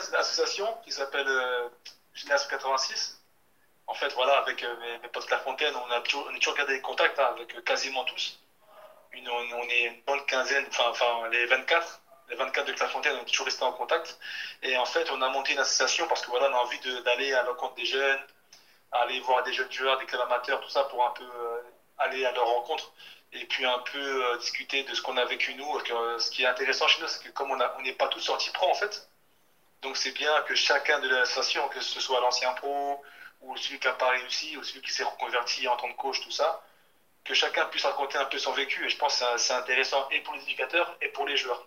c'est une association qui s'appelle euh, Génération 86. En fait, voilà, avec euh, mes, potes de la Fontaine, on a toujours, gardé des contacts hein, avec euh, quasiment tous. On, est une bonne quinzaine, enfin, les 24, les 24 de Clairefontaine, on est toujours restés en contact. Et en fait, on a monté une association parce que voilà, on a envie d'aller à l'encontre des jeunes, aller voir des jeunes joueurs, des clubs amateurs, tout ça, pour un peu euh, aller à leur rencontre et puis un peu discuter de ce qu'on a vécu nous. Ce qui est intéressant chez nous, c'est que comme on n'est pas tous sortis pro en fait, donc c'est bien que chacun de l'association, que ce soit l'ancien pro ou celui qui n'a pas réussi ou celui qui s'est reconverti en tant que coach, tout ça, que chacun puisse raconter un peu son vécu. Et je pense que c'est- intéressant et pour les éducateurs et pour les joueurs.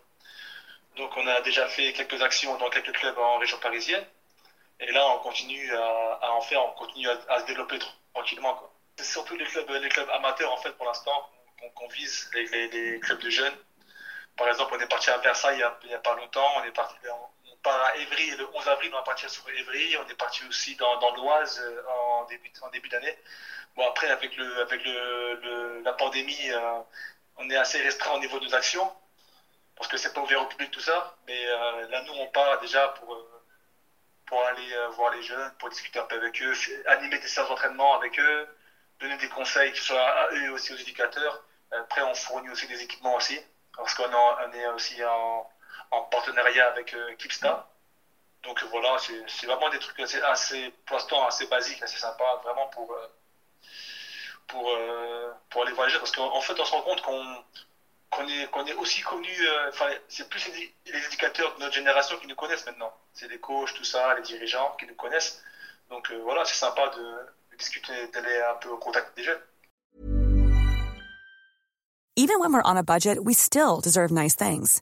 Donc on a déjà fait quelques actions dans quelques clubs en région parisienne. Et là, on continue à, en faire, on continue à, se développer tr- tranquillement. C'est surtout les clubs, les clubs amateurs, en fait, pour l'instant, qu'on vise, les, clubs de jeunes. Par exemple, on est parti à Versailles il y a, a pas longtemps, on est parti, part à Évry le 11 avril, on va partir sur Évry, on est parti aussi dans, dans l'Oise euh, en début, en début d'année. Bon, après, avec, le, avec le, la pandémie, euh, on est assez restreint au niveau de nos actions, parce que c'est pas ouvert au public tout ça. Mais euh, là, nous, on part déjà pour, pour aller voir les jeunes, pour discuter un peu avec eux, animer des séances d'entraînement avec eux, donner des conseils, que ce soit à eux aussi aux éducateurs. Après, on fournit aussi des équipements aussi, parce qu'on est aussi en, en partenariat avec euh, Kipsta. Donc euh, voilà, c'est vraiment des trucs assez, assez, pour l'instant, assez basiques, assez sympas, vraiment pour, euh, pour, pour aller jeunes. Parce qu'en en fait, on se rend compte qu'on qu'on est, qu'on est aussi connu, enfin, c'est plus les, les éducateurs de notre génération qui nous connaissent maintenant. C'est les coachs, tout ça, les dirigeants qui nous connaissent. Donc voilà, c'est sympa de, de discuter, d'aller un peu au contact des jeunes. Even when we're on a budget, we still deserve nice things.